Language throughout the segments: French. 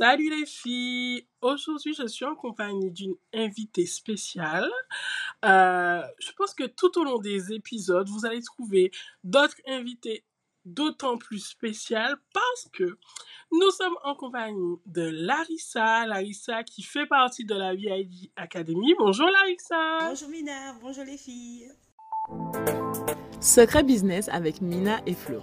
Salut les filles! Aujourd'hui, je suis en compagnie d'une invitée spéciale. Euh, je pense que tout au long des épisodes, vous allez trouver d'autres invités d'autant plus spéciales parce que nous sommes en compagnie de Larissa. Larissa qui fait partie de la VIG Academy. Bonjour Larissa! Bonjour Mina, bonjour les filles! Secret Business avec Mina et Flo.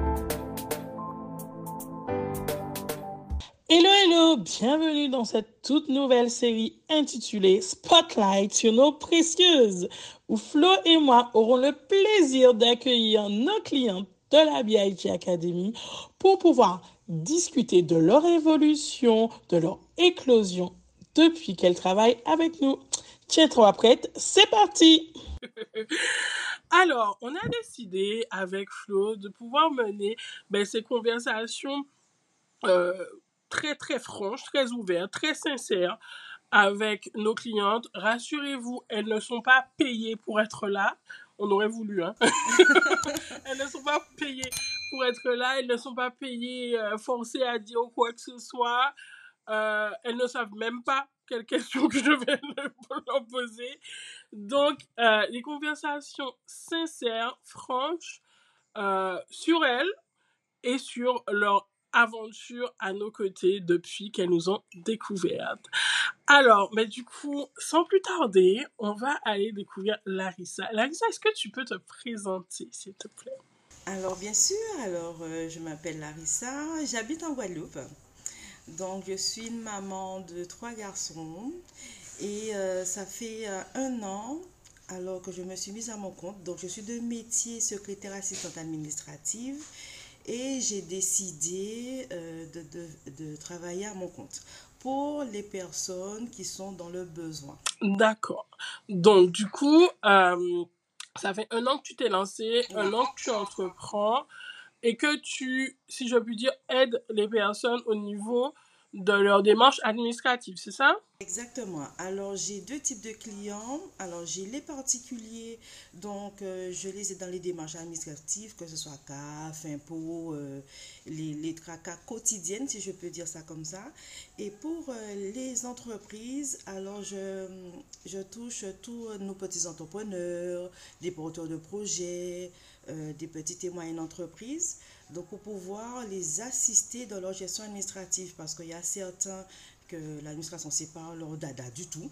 Hello, hello, bienvenue dans cette toute nouvelle série intitulée Spotlight sur nos précieuses, où Flo et moi aurons le plaisir d'accueillir nos clients de la BIG Academy pour pouvoir discuter de leur évolution, de leur éclosion depuis qu'elles travaillent avec nous. Tiens, trois prête, c'est parti! Alors, on a décidé avec Flo de pouvoir mener ben, ces conversations euh, très très franche, très ouverte, très sincère avec nos clientes. Rassurez-vous, elles ne sont pas payées pour être là. On aurait voulu, hein. elles ne sont pas payées pour être là. Elles ne sont pas payées, euh, forcées à dire quoi que ce soit. Euh, elles ne savent même pas quelles questions que je vais leur poser. Donc, euh, les conversations sincères, franches, sur elles et sur leur aventure à nos côtés depuis qu'elles nous ont découvertes. Alors, mais du coup, sans plus tarder, on va aller découvrir Larissa. Larissa, est-ce que tu peux te présenter, s'il te plaît? Alors, bien sûr, alors euh, je m'appelle Larissa, j'habite en Guadeloupe. Donc, je suis une maman de trois garçons et euh, ça fait euh, un an alors que je me suis mise à mon compte. Donc, je suis de métier secrétaire assistante administrative et j'ai décidé euh, de, travailler à mon compte pour les personnes qui sont dans le besoin. D'accord. Donc, du coup, euh, ça fait un an que tu t'es lancé, un an que tu entreprends et que tu, si je puis dire, aides les personnes au niveau de leur démarche administrative, c'est ça? Exactement. Alors, j'ai deux types de clients. Alors, j'ai les particuliers, donc euh, je les ai dans les démarches administratives, que ce soit CAF, impôts, euh, les, les tracas quotidiennes, si je peux dire ça comme ça. Et pour euh, les entreprises, alors je, je touche tous nos petits entrepreneurs, des porteurs de projets, des petites et moyennes entreprises. Donc, pour pouvoir les assister dans leur gestion administrative, parce qu'il y a certains l'administration ne sait pas leur dada du tout.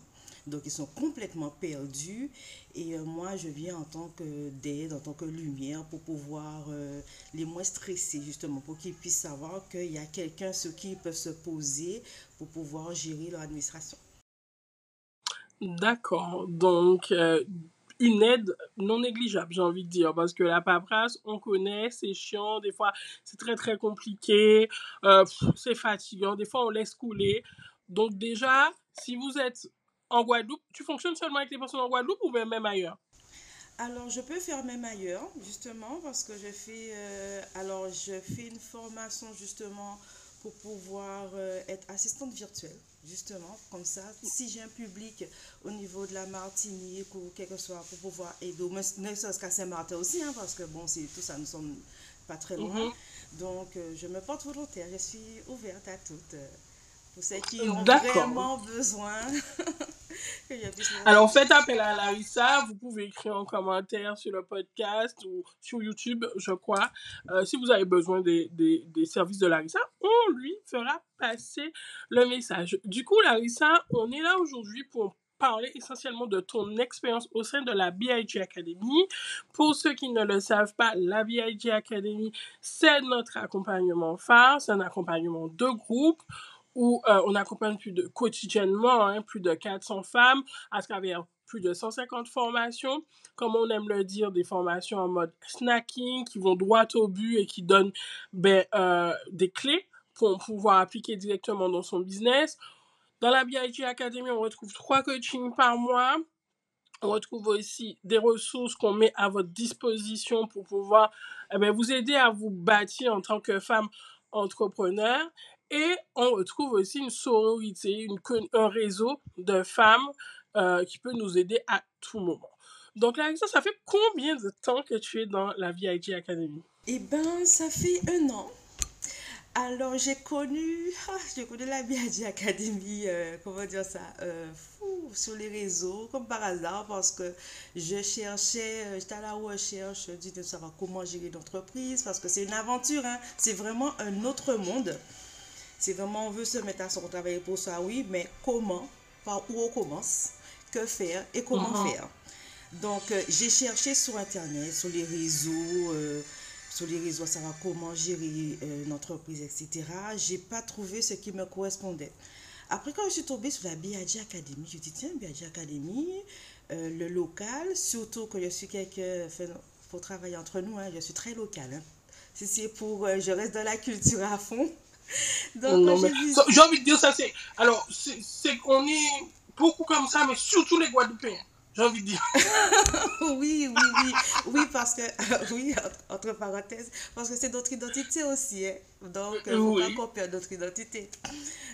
Donc, ils sont complètement perdus. Et euh, moi, je viens en tant que d'aide, en tant que lumière, pour pouvoir euh, les moins stresser, justement, pour qu'ils puissent savoir qu'il y a quelqu'un sur qui ils peuvent se poser pour pouvoir gérer leur administration. D'accord. Donc, euh, une aide non négligeable, j'ai envie de dire, parce que la paperasse, on connaît, c'est chiant, des fois c'est très très compliqué, euh, c'est fatigant, des fois on laisse couler. Donc déjà, si vous êtes en Guadeloupe, tu fonctionnes seulement avec les personnes en Guadeloupe ou même ailleurs? Alors, je peux faire même ailleurs, justement, parce que je fais, euh, alors, je fais une formation, justement, pour pouvoir euh, être assistante virtuelle, justement, comme ça. Si j'ai un public au niveau de la Martinique ou quelque soit, pour pouvoir aider, ne serait-ce qu'à Saint-Martin aussi, hein, parce que bon, c'est tout ça, nous sommes pas très loin. Mhm. Donc, euh, je me porte volontaire, je suis ouverte à toutes. Pour ceux qui ont vraiment besoin. Alors, faites appel à Larissa. Vous pouvez écrire en commentaire sur le podcast ou sur YouTube, je crois. Euh, si vous avez besoin des, des, des, services de Larissa, on lui fera passer le message. Du coup, Larissa, on est là aujourd'hui pour parler essentiellement de ton expérience au sein de la BIG Academy. Pour ceux qui ne le savent pas, la BIG Academy, c'est notre accompagnement phare, c'est un accompagnement de groupe où euh, on accompagne plus de, quotidiennement hein, plus de 400 femmes à travers plus de 150 formations, comme on aime le dire, des formations en mode snacking qui vont droit au but et qui donnent ben, euh, des clés pour pouvoir appliquer directement dans son business. Dans la BIG Academy, on retrouve trois coachings par mois. On retrouve aussi des ressources qu'on met à votre disposition pour pouvoir eh bien, vous aider à vous bâtir en tant que femme entrepreneur. Et on retrouve aussi une sororité, un réseau de femmes euh, qui peut nous aider à tout moment. Donc, Larissa, ça fait combien de temps que tu es dans la VIG Academy? Eh ben, ça fait un an. Alors, j'ai connu, ah, j'ai connu la BIG Academy, euh, comment dire ça, euh, sur les réseaux, comme par hasard, parce que je cherchais, j'étais à la recherche de savoir comment gérer l'entreprise, parce que c'est une aventure, hein, c'est vraiment un autre monde. C'est vraiment, on veut se mettre à son travail pour ça, oui, mais comment, par où on commence, que faire et comment uh-huh. faire. Donc, j'ai cherché sur Internet, sur les réseaux, sur les réseaux, savoir comment gérer euh, une entreprise, etc. J'ai pas trouvé ce qui me correspondait. Après, quand je suis tombée sur la BIAG Academy, je me dit, tiens, BIAG Academy, euh, le local, surtout que je suis quelqu'un, pour travailler entre nous, hein, je suis très local. Hein. Si c'est pour, euh, je reste dans la culture à fond. Donc, j'ai envie de dire ça, c'est, alors, c'est qu'on est beaucoup comme ça, mais surtout les Guadeloupéens j'ai envie de dire. oui, oui, oui. Oui, parce que, oui, entre parenthèses, parce que c'est notre identité aussi. Hein. Donc, il ne faut pas qu'on perde notre identité.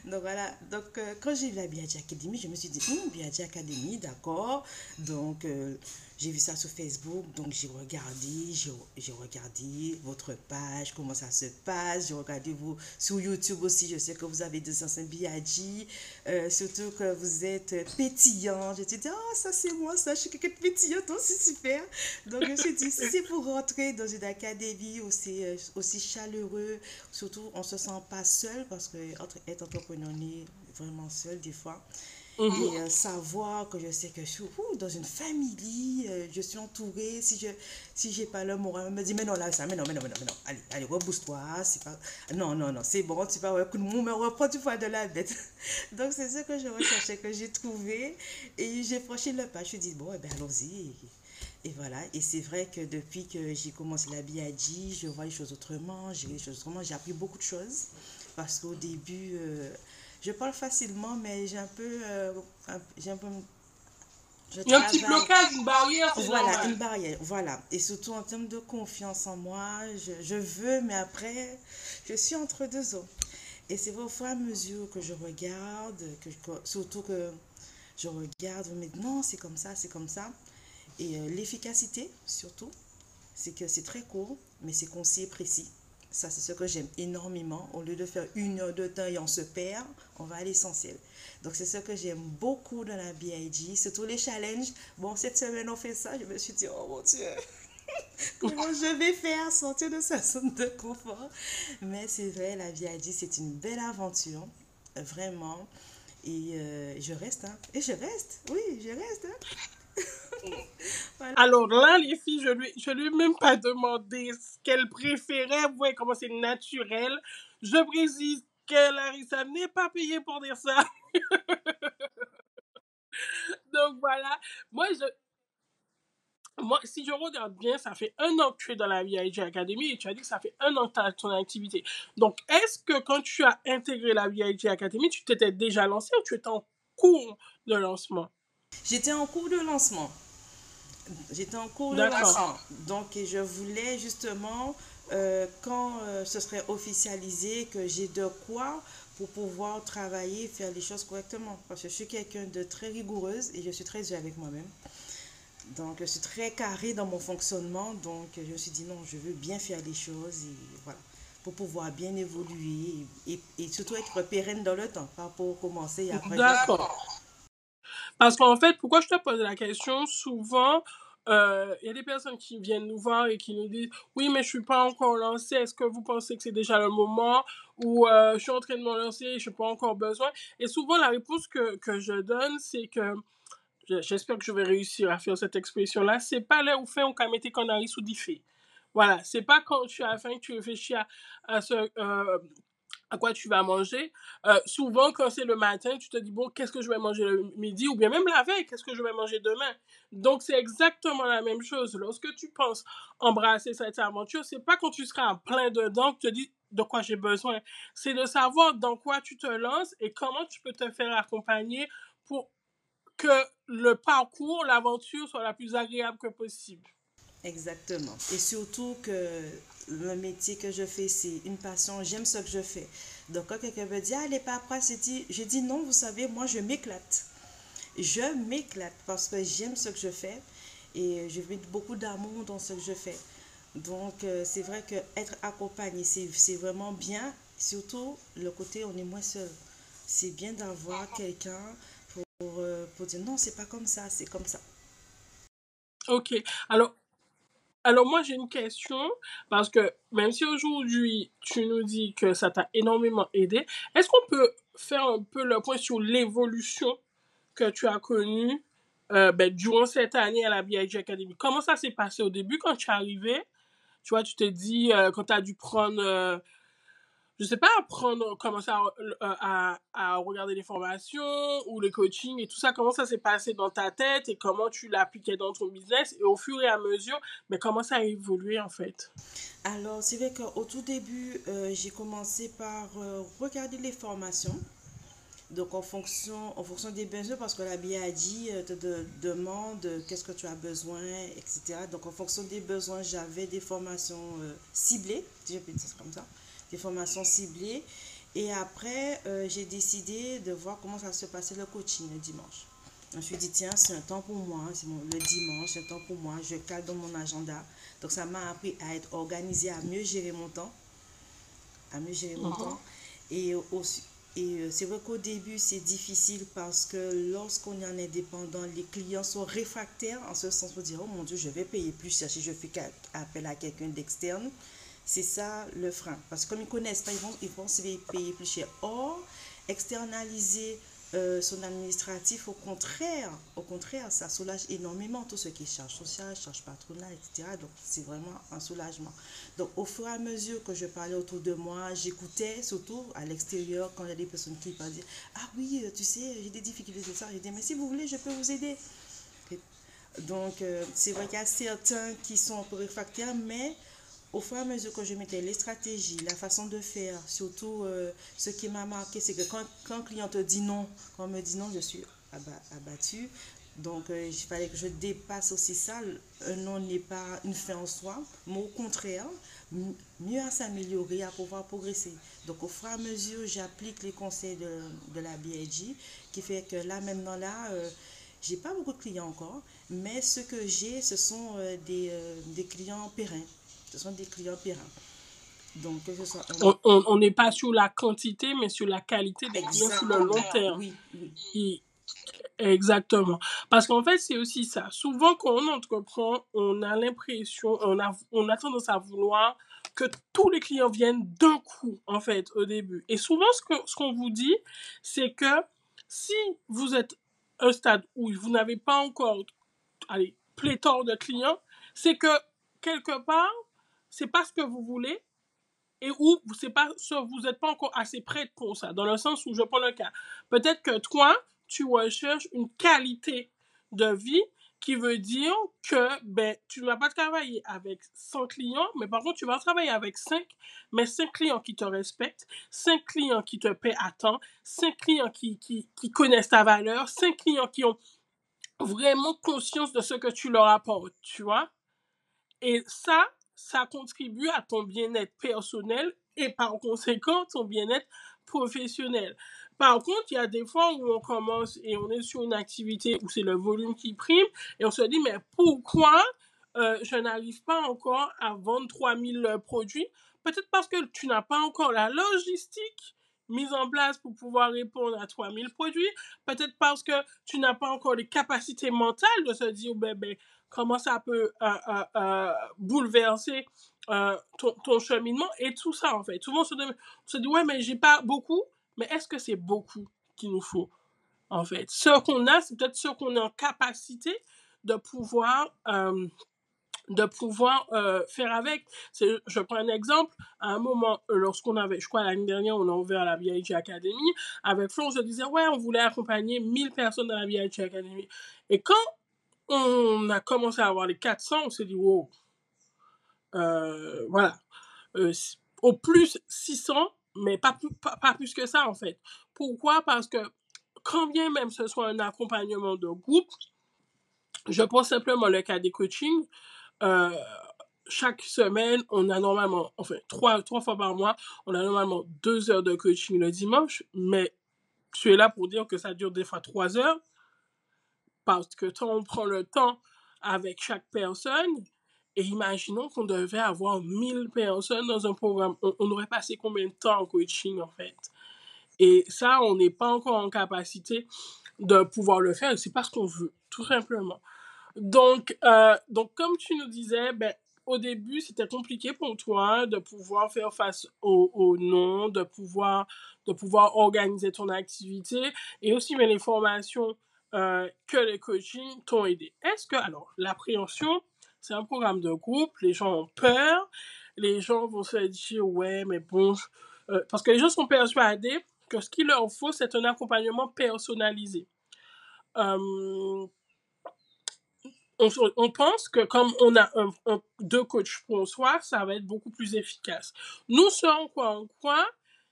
Donc, voilà. Donc, euh, quand j'ai vu la Biadji Academy, je me suis dit, hum, Biadji Academy, d'accord. Donc, euh, j'ai vu ça sur Facebook, donc j'ai regardé, j'ai regardé votre page, comment ça se passe. J'ai regardé vous sur YouTube aussi. Je sais que vous avez des anciens euh, surtout que vous êtes pétillant. Je te dit, oh, ça c'est moi, je suis quelqu'un de pétillant, c'est super. Donc je me suis dit, si c'est pour rentrer dans une académie aussi, euh, aussi chaleureux, surtout on se sent pas seul parce que être entrepreneur, on est vraiment seul des fois. Et mhm. euh, savoir que je sais que je suis dans une famille, euh, je suis entourée. Si je si j'ai pas le moral, me dit mais non là ça, mais non mais non mais non, mais non. allez allez rebousse-toi, pas non non non c'est bon, tu vas ouais, de me reprends tu fois de la bête. Donc c'est ce que je recherchais que j'ai trouvé et j'ai franchi le pas. Je me suis dit bon eh ben allons-y. Et voilà, et c'est vrai que depuis que j'ai commencé la BIG, je vois les choses autrement, j'ai les choses autrement, j'ai appris beaucoup de choses. Parce qu'au début, euh, je parle facilement, mais j'ai un peu. Euh, j'ai un peu il y a un petit blocage, une barrière. Voilà, une barrière, voilà. Et surtout en termes de confiance en moi, je, je veux, mais après, je suis entre deux eaux. Et c'est au fur et à mesure que je regarde, que, surtout que je regarde, mais non, c'est comme ça, c'est comme ça. Et euh, l'efficacité, surtout, c'est que c'est très court, mais c'est concis et précis. Ça, c'est ce que j'aime énormément. Au lieu de faire une heure de temps et on se perd, on va à l'essentiel. Donc, c'est ce que j'aime beaucoup dans la BIG, surtout les challenges. Bon, cette semaine, on fait ça. Je me suis dit, oh mon Dieu, comment je vais faire? Sortir de sa zone de confort. Mais c'est vrai, la BIG, c'est une belle aventure, vraiment. Et euh, je reste, hein. Et je reste, oui, je reste, hein. Alors là, les filles, je lui, je lui ai même pas demandé ce qu'elle préférait. Vous voyez comment c'est naturel. Je précise que Larissa n'est pas payée pour dire ça. Donc voilà. Moi, je, moi, si je regarde bien, ça fait un an que tu es dans la VIG Academy et tu as dit que ça fait un an que tu as ton activité. Donc, est-ce que quand tu as intégré la VIG Academy, tu t'étais déjà lancé ou tu étais en cours de lancement? J'étais en cours de lancement. J'étais en cours de lancement. Donc, je voulais justement, euh, quand euh, ce serait officialisé, que j'ai de quoi pour pouvoir travailler, faire les choses correctement. Parce que je suis quelqu'un de très rigoureuse et je suis très dure avec moi-même. Donc, je suis très carré dans mon fonctionnement. Donc, je me suis dit non, je veux bien faire les choses et voilà, pour pouvoir bien évoluer et, et surtout être pérenne dans le temps, pas pour commencer après. D'accord. Parce qu'en fait, pourquoi je te pose la question, souvent, euh, il y a des personnes qui viennent nous voir et qui nous disent oui mais je suis pas encore lancé est-ce que vous pensez que c'est déjà le moment? Ou euh, je suis en train de me lancer je n'ai pas encore besoin et souvent la réponse que, que je donne c'est que j'espère que je vais réussir à faire cette expression là c'est pas là où fait on qu'on arrive sous diffé voilà c'est pas quand tu as faim que tu réfléchis à, à ce euh, à quoi tu vas manger. Euh, souvent, quand c'est le matin, tu te dis, bon, qu'est-ce que je vais manger le midi ou bien même la veille, qu'est-ce que je vais manger demain? Donc, c'est exactement la même chose. Lorsque tu penses embrasser cette aventure, c'est pas quand tu seras en plein dedans que tu te dis de quoi j'ai besoin. C'est de savoir dans quoi tu te lances et comment tu peux te faire accompagner pour que le parcours, l'aventure soit la plus agréable que possible. Exactement. Et surtout que le métier que je fais, c'est une passion. J'aime ce que je fais. Donc, quand quelqu'un me dit, ah, les papas, c'est dit, je dis non, vous savez, moi, je m'éclate. Je m'éclate parce que j'aime ce que je fais et je mets beaucoup d'amour dans ce que je fais. Donc, euh, c'est vrai que être accompagné, c'est vraiment bien. Surtout, le côté, on est moins seul. C'est bien d'avoir quelqu'un pour, euh, pour dire non, c'est pas comme ça, c'est comme ça. Ok. Alors, alors moi, j'ai une question, parce que même si aujourd'hui, tu nous dis que ça t'a énormément aidé, est-ce qu'on peut faire un peu le point sur l'évolution que tu as connue euh, ben, durant cette année à la BIG Academy? Comment ça s'est passé au début quand tu es arrivé? Tu vois, tu t'es dit, euh, quand tu as dû prendre euh, je sais pas, apprendre, commencer à, à, à, regarder les formations ou les coachings et tout ça, comment ça s'est passé dans ta tête et comment tu l'appliquais dans ton business et au fur et à mesure, mais comment ça a évolué en fait? Alors, c'est vrai qu'au tout début, euh, j'ai commencé par euh, regarder les formations. Donc, en fonction, en fonction des besoins, parce que la BIAD euh, te demande qu'est-ce que tu as besoin, etc. Donc, en fonction des besoins, j'avais des formations ciblées, si je peux dire ça comme ça des formations ciblées. Et après, euh, j'ai décidé de voir comment ça se passait le coaching le dimanche. Je me suis dit, tiens, c'est un temps pour moi, c'est le dimanche, c'est un temps pour moi, je cale dans mon agenda. Donc, ça m'a appris à être organisé, à mieux gérer mon temps. À mieux gérer mon uh-huh. temps. Et, aussi, et euh, c'est vrai qu'au début, c'est difficile parce que lorsqu'on est en indépendant, les clients sont réfractaires en ce sens pour dire, oh mon Dieu, je vais payer plus si je fais appel à quelqu'un d'externe. C'est ça le frein. Parce que comme ils ne connaissent pas, ils vont, ils vont se payer plus cher. Or, externaliser euh, son administratif, au contraire, au contraire, ça soulage énormément tout ce qui est charge sociale, charge patronale, etc. Donc, c'est vraiment un soulagement. Donc, au fur et à mesure que je parlais autour de moi, j'écoutais, surtout à l'extérieur, quand il y a des personnes qui parlent, ah oui, tu sais, j'ai des difficultés de ça. J'ai dit, mais si vous voulez, je peux vous aider. donc, euh, c'est vrai qu'il y a certains qui sont réfractaires, mais au fur et à mesure que je mettais les stratégies, la façon de faire, surtout euh, ce qui m'a marqué, c'est que quand, un client te dit non, quand on me dit non, je suis abattu. Donc, euh, il fallait que je dépasse aussi ça. Un non n'est pas une fin en soi, mais au contraire, mieux à s'améliorer, à pouvoir progresser. Donc, au fur et à mesure, j'applique les conseils de, de, la BIG, qui fait que là, maintenant, là, euh, j'ai pas beaucoup de clients encore, mais ce que j'ai, ce sont des, des clients pérennes ce sont des clients périns. Donc, on n'est pas sur la quantité, mais sur la qualité des clients sur le long terme. Oui, oui. Exactement. Parce qu'en fait, c'est aussi ça. Souvent, quand on entreprend, on a l'impression, on a, on a tendance à vouloir que tous les clients viennent d'un coup, en fait, au début. Et souvent, ce qu'on ce qu'on vous dit, c'est que si vous êtes un stade où vous n'avez pas encore, allez, pléthore de clients, c'est que quelque part, c'est pas ce que vous voulez et où c'est pas vous n'êtes pas encore assez prête pour ça. Dans le sens où je prends le cas. Peut-être que toi, tu recherches une qualité de vie qui veut dire que ben, tu ne vas pas travailler avec 100 clients, mais par contre, tu vas travailler avec 5, mais 5 clients qui te respectent, 5 clients qui te paient à temps, 5 clients qui, qui, qui connaissent ta valeur, 5 clients qui ont vraiment conscience de ce que tu leur apportes, tu vois? Et ça, ça contribue à ton bien-être personnel et par conséquent ton bien-être professionnel. Par contre, il y a des fois où on commence et on est sur une activité où c'est le volume qui prime et on se dit mais pourquoi euh, je n'arrive pas encore à vendre 3000 produits? Peut-être parce que tu n'as pas encore la logistique mise en place pour pouvoir répondre à 3000 produits. Peut-être parce que tu n'as pas encore les capacités mentales de se dire, ben, ben, comment ça peut euh, euh, euh, bouleverser ton, cheminement et tout ça en fait. Souvent on se, dit, ouais mais j'ai pas beaucoup, mais est-ce que c'est beaucoup qu'il nous faut en fait? Ce qu'on a, c'est peut-être ce qu'on est en capacité de pouvoir de pouvoir faire avec. Je prends un exemple. À un moment, lorsqu'on avait, je crois l'année dernière, on a ouvert la BIG Academy. Avec Flo, on se disait, ouais, on voulait accompagner 1000 personnes dans la BIG Academy. Et quand on a commencé à avoir les 400, on s'est dit, wow, euh, voilà. Euh, au plus 600, mais pas plus, pas, plus que ça, en fait. Pourquoi? Parce que quand bien même ce soit un accompagnement de groupe, je prends simplement le cas des coachings. Euh, chaque semaine, on a normalement, enfin, trois, trois fois par mois, on a normalement deux heures de coaching le dimanche, mais tu es là pour dire que ça dure des fois trois heures, parce que quand on prend le temps avec chaque personne, et imaginons qu'on devait avoir 1000 personnes dans un programme, on, aurait passé combien de temps en coaching en fait? Et ça, on n'est pas encore en capacité de pouvoir le faire, c'est parce qu'on veut, tout simplement. Donc, euh, donc, comme tu nous disais, ben, au début, c'était compliqué pour toi de pouvoir faire face au, au nom, de pouvoir, de pouvoir organiser ton activité et aussi mais les formations euh, que les coachings t'ont aidé. Est-ce que, alors, l'appréhension, c'est un programme de groupe, les gens ont peur, les gens vont se dire, ouais, mais bon, euh, parce que les gens sont persuadés que ce qu'il leur faut, c'est un accompagnement personnalisé. Euh, on, pense que comme on a deux coachs pour soi, ça va être beaucoup plus efficace. Nous, ce en quoi on croit,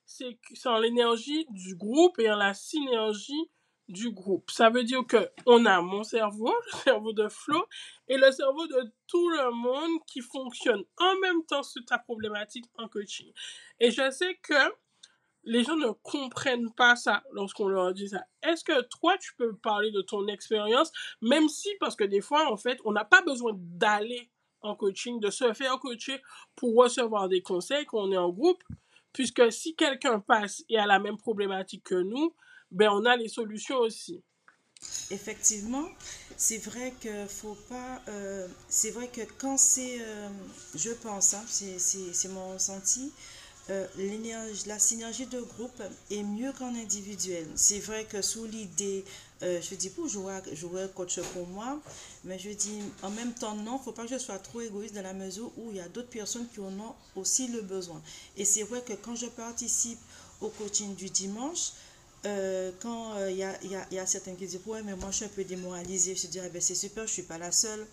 c'est en l'énergie du groupe et en la synergie du groupe. Ça veut dire que on a mon cerveau, le cerveau de Flo, et le cerveau de tout le monde qui fonctionne en même temps sur ta problématique en coaching. Et je sais que les gens ne comprennent pas ça lorsqu'on leur dit ça. Est-ce que toi, tu peux parler de ton expérience, même si, parce que des fois, en fait, on n'a pas besoin d'aller en coaching, de se faire coacher pour recevoir des conseils quand on est en groupe, puisque si quelqu'un passe et a la même problématique que nous, ben on a les solutions aussi. Effectivement, c'est vrai que faut pas. Euh, c'est vrai que quand c'est, euh, je pense, hein, c'est mon ressenti, euh, la synergie de groupe est mieux qu'en individuel. C'est vrai que sous l'idée, je dis pour jouer, jouer coach pour moi, mais je dis en même temps non, faut pas que je sois trop égoïste dans la mesure où il y a d'autres personnes qui en ont aussi le besoin. Et c'est vrai que quand je participe au coaching du dimanche, euh, quand il y, a, y, y, a, certains qui disent ouais mais moi je suis un peu démoralisée, je dis ah, ben, c'est super, je suis pas la seule.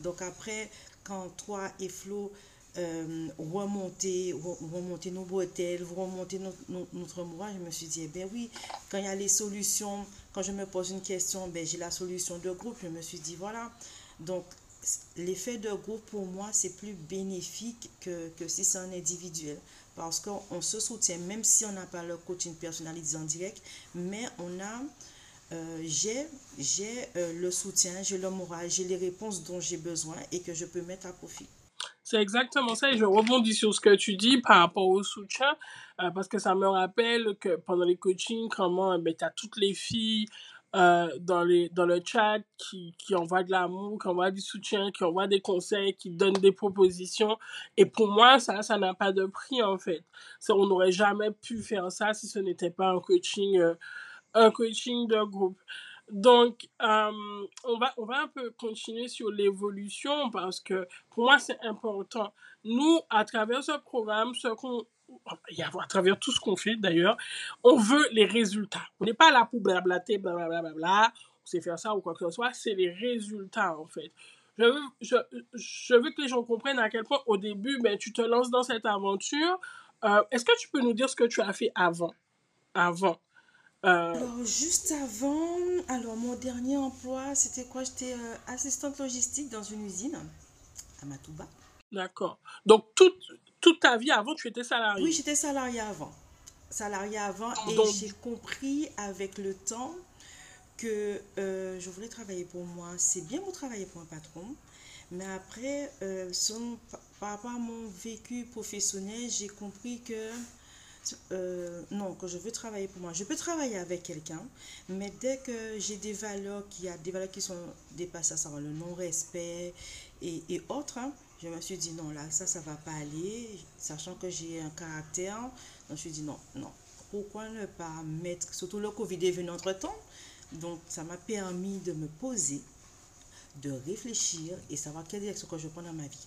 Donc après, quand toi et Flo euh, remonter, nos bretelles, remonter notre, notre, notre je me suis dit, eh ben oui, quand il y a les solutions, quand je me pose une question, ben j'ai la solution de groupe, je me suis dit, voilà. Donc, l'effet de groupe, pour moi, c'est plus bénéfique que, que si c'est un individuel. Parce qu'on se soutient, même si on n'a pas le coaching personnalisé en direct, mais on a... Euh, j'ai euh, le soutien, j'ai le moral, j'ai les réponses dont j'ai besoin et que je peux mettre à profit. C'est exactement ça et je rebondis sur ce que tu dis par rapport au soutien euh, parce que ça me rappelle que pendant les coachings, comment eh ben, tu as toutes les filles euh, dans, les, dans le chat qui, qui envoient de l'amour, qui envoient du soutien, qui envoient des conseils, qui donnent des propositions. Et pour moi, ça, ça n'a pas de prix en fait. On n'aurait jamais pu faire ça si ce n'était pas un coaching, euh, un coaching de groupe. Donc, euh, on, va, on va un peu continuer sur l'évolution parce que pour moi, c'est important. Nous, à travers ce programme, ce qu'on à travers tout ce qu'on fait d'ailleurs, on veut les résultats. On n'est pas là pour blablater, blablabla, on sait faire ça ou quoi que ce soit, c'est les résultats en fait. Je veux, je, je veux que les gens comprennent à quel point au début, ben, tu te lances dans cette aventure. Euh, Est-ce que tu peux nous dire ce que tu as fait avant? Avant. Euh... Alors, juste avant, alors mon dernier emploi, c'était quoi? J'étais euh, assistante logistique dans une usine à Matouba. D'accord. Donc, toute, toute ta vie avant, tu étais salariée Oui, j'étais salariée avant. Salariée avant. Et Donc... j'ai compris avec le temps que euh, je voulais travailler pour moi. C'est bien pour travailler pour un patron. Mais après, euh, son, par rapport à mon vécu professionnel, j'ai compris que euh, non, que je veux travailler pour moi. Je peux travailler avec quelqu'un, mais dès que j'ai des valeurs qui a des valeurs qui sont dépassées, à savoir le non-respect et, et autres, hein, je me suis dit non, là, ça, ça va pas aller, sachant que j'ai un caractère. Donc, je me suis dit non, non. Pourquoi ne pas mettre, surtout le Covid est venu entre temps, donc ça m'a permis de me poser, de réfléchir et savoir quelle direction que je prends dans ma vie.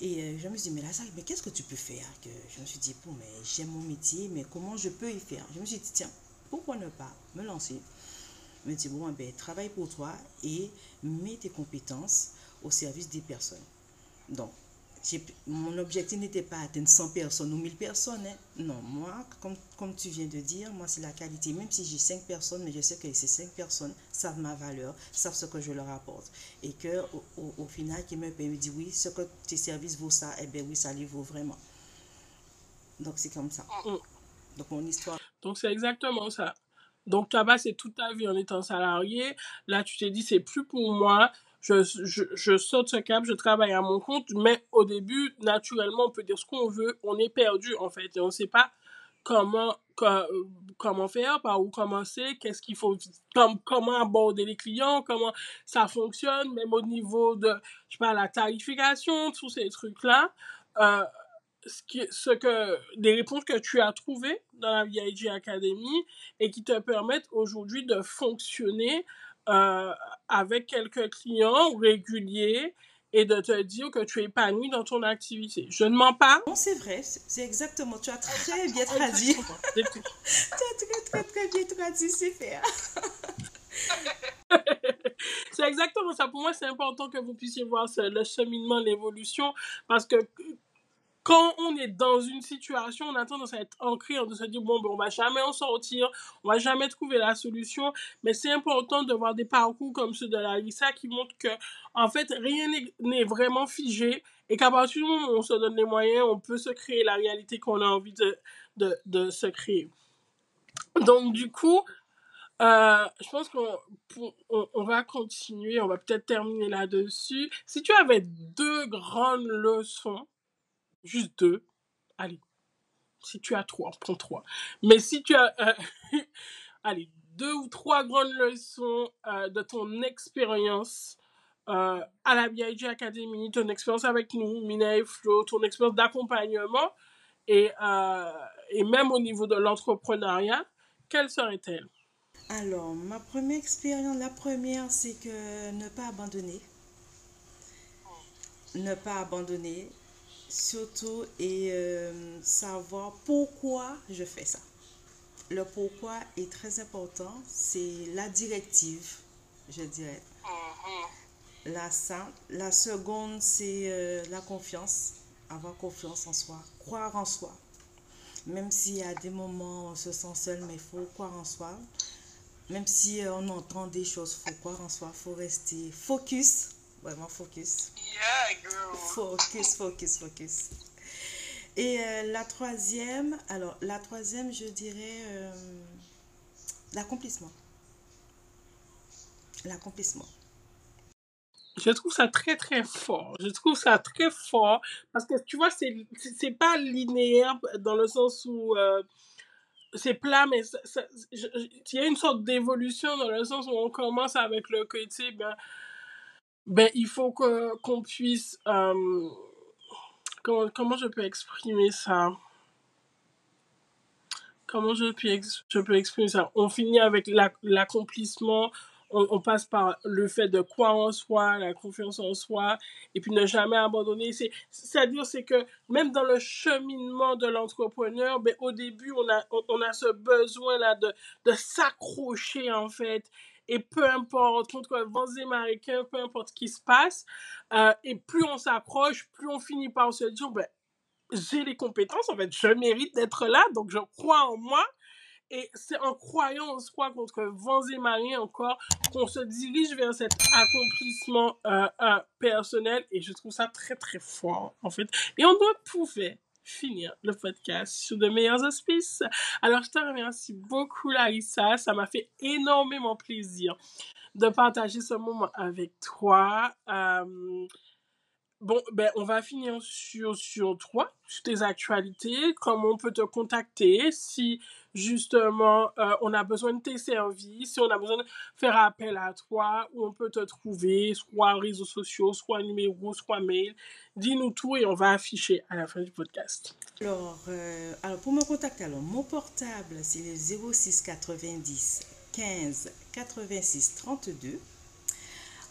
Et euh, je me suis dit, mais là, ça, mais qu'est-ce que tu peux faire? Que Je me suis dit, bon, mais j'aime mon métier, mais comment je peux y faire? Je me suis dit, tiens, pourquoi ne pas me lancer? Je me dis, bon, ben, travaille pour toi et mets tes compétences au service des personnes. Donc, mon objectif n'était pas d'atteindre 100 personnes ou 1000 personnes. Hein. Non, moi, comme, comme tu viens de dire, moi, c'est la qualité. Même si j'ai 5 personnes, mais je sais que ces 5 personnes savent ma valeur, savent ce que je leur apporte. Et que au, au, final, qui me permet de dire oui, ce que tes services vaut ça, eh bien oui, ça les vaut vraiment. Donc, c'est comme ça. Mm. Donc, mon histoire. Donc, c'est exactement ça. Donc, tu as passé toute ta vie en étant salarié. Là, tu t'es dit, c'est plus pour moi je, je, saute ce cap, je travaille à mon compte, mais au début, naturellement, on peut dire ce qu'on veut, on est perdu en fait, et on ne sait pas comment, comment faire, par où commencer, qu'est-ce qu'il faut, comment aborder les clients, comment ça fonctionne, même au niveau de, je sais pas, la tarification, tous ces trucs-là. Euh, ce, ce des réponses que tu as trouvées dans la VIG Academy et qui te permettent aujourd'hui de fonctionner euh, avec quelques clients réguliers et de te dire que tu es épanoui dans ton activité. Je ne mens pas. Non, c'est vrai, c'est exactement. Tu as très bien traduit. tu as très, très, très bien traduit, super. c'est exactement ça. Pour moi, c'est important que vous puissiez voir le cheminement, l'évolution, parce que quand on est dans une situation, on a tendance à être ancré, on se dire, bon, ben, on va jamais en sortir, on va jamais trouver la solution, mais c'est important de voir des parcours comme ceux de la Lisa qui montrent que, en fait, rien n'est vraiment figé et qu'à partir du moment où on se donne les moyens, on peut se créer la réalité qu'on a envie de, de, de, se créer. Donc, du coup, euh, je pense qu'on on, on va continuer, on va peut-être terminer là-dessus. Si tu avais deux grandes leçons juste deux. Allez, si tu as trois, prends trois. Mais si tu as, euh, allez, deux ou trois grandes leçons euh, de ton expérience euh, à la BIG Academy, ton expérience avec nous, Mina et Flo, ton expérience d'accompagnement et, et même au niveau de l'entrepreneuriat, quelles seraient-elles? Alors, ma première expérience, la première, c'est que ne pas abandonner. Ne pas abandonner surtout et euh, savoir pourquoi je fais ça. Le pourquoi est très important, c'est la directive, je dirais. Mm-hmm. La, la seconde, c'est euh, la confiance, avoir confiance en soi, croire en soi. Même si à des moments on se sent seul, mais il faut croire en soi. Même si euh, on entend des choses, il faut croire en soi, il faut rester focus Vraiment focus. Yeah, girl. Focus, focus, focus. Et euh, la troisième, alors la troisième, je dirais euh, l'accomplissement. L'accomplissement. Je trouve ça très très fort. Je trouve ça très fort parce que tu vois, c'est c'est pas linéaire dans le sens où euh, c'est plat, mais il y a une sorte d'évolution dans le sens où on commence avec le côté, ben, ben, il faut qu'on puisse euh, comment, comment je peux exprimer ça? Comment je peux, je peux exprimer ça? On finit avec l'accomplissement on, passe par le fait de croire en soi la confiance en soi et puis ne jamais abandonner. C'est c'est que même dans le cheminement de l'entrepreneur ben au début on a on, a ce besoin là de de s'accrocher en fait et peu importe, contre et marins, peu importe ce qui se passe, euh, et plus on s'approche, plus on finit par se dire, ben, j'ai les compétences, en fait, je mérite d'être là, donc je crois en moi. Et c'est en croyant en soi contre vents et marées encore qu'on se dirige vers cet accomplissement euh, euh, personnel. Et je trouve ça très, très fort, en fait. Et on doit faire finir le podcast sur de meilleurs auspices. Alors, je te remercie beaucoup, Larissa. Ça m'a fait énormément plaisir de partager ce moment avec toi. Euh, bon, ben, on va finir sur, sur toi, sur tes actualités, comment on peut te contacter, si justement euh, on a besoin de tes services, si on a besoin de faire appel à toi, où on peut te trouver, soit réseaux sociaux, soit numéro, soit mail. Dis-nous tout et on va afficher à la fin du podcast. Alors, euh, alors pour me contacter, alors mon portable c'est le 06 90 15 86 32.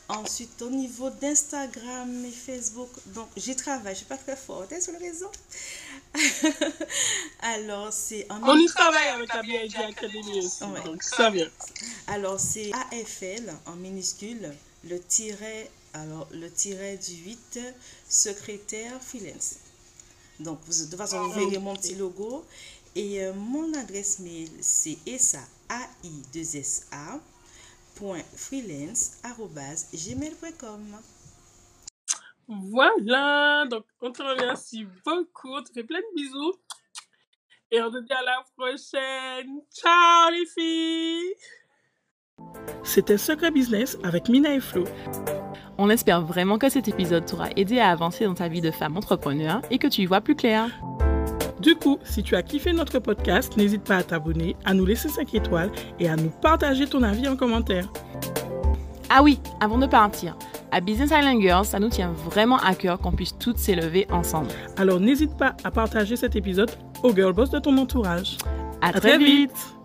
Ensuite, au niveau d'Instagram et Facebook, donc j'y travaille, je ne suis pas très forte hein, sur le réseau. Alors, c'est en... On y travaille avec la BIG Academy aussi, donc ça vient. Alors, c'est AFL en minuscule, le tiret, alors, le tiret du 8, secrétaire freelance. Donc, vous, de toute façon, vous ah, verrez mon petit logo. Et euh, mon adresse mail, c'est ESA, A-I-2-S-A, www.freelance.gmail.com Voilà, donc on te remercie beaucoup, on te fait plein de bisous et on te dit à la prochaine. Ciao les filles C'était Secret Business avec Mina et Flo. On espère vraiment que cet épisode t'aura aidé à avancer dans ta vie de femme entrepreneur et que tu y vois plus clair. Du coup, si tu as kiffé notre podcast, n'hésite pas à t'abonner, à nous laisser 5 étoiles et à nous partager ton avis en commentaire. Ah oui, avant de partir, à Business Island Girls, ça nous tient vraiment à cœur qu'on puisse toutes s'élever ensemble. Alors n'hésite pas à partager cet épisode aux girl boss de ton entourage. À, très, vite.